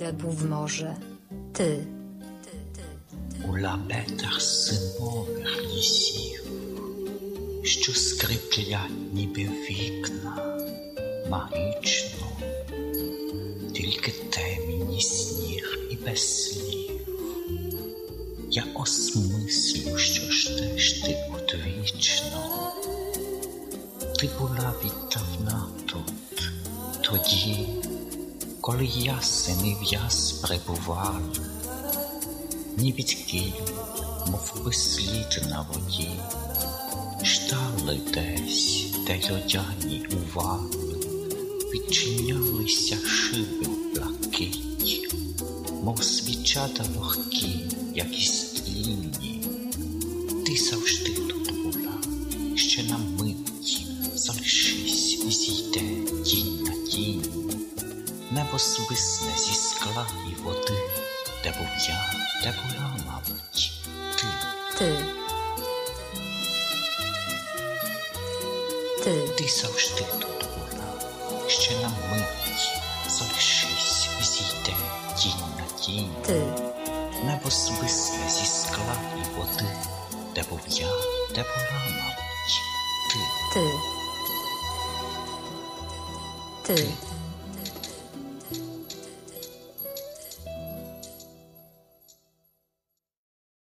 де був може, ти. у лабетах зимових лісів, що скриплять ніби вікна магічно, тільки темінь і сніг і без слів. Я осмислю, що ж теж ти одвічно. Ти була віддавна тут, тоді, коли ясен і в'яз прибували, ні відкіль, мов би слід на воді, ждали десь, де льодяні уваги, відчинялися шиби блакиті, мов свічата вогкі, як із тлінні. Ти завжди тут була, ще на мить залишись Небо свисне зі скла і води, де був я, де була, мабуть, ти. Ти. Ти. Ти завжди тут була, ще на мить залишись зійде тінь на тінь. Ти. Небо свисне зі скла і води, де був я, де була, мабуть, ти. Ти. Ти.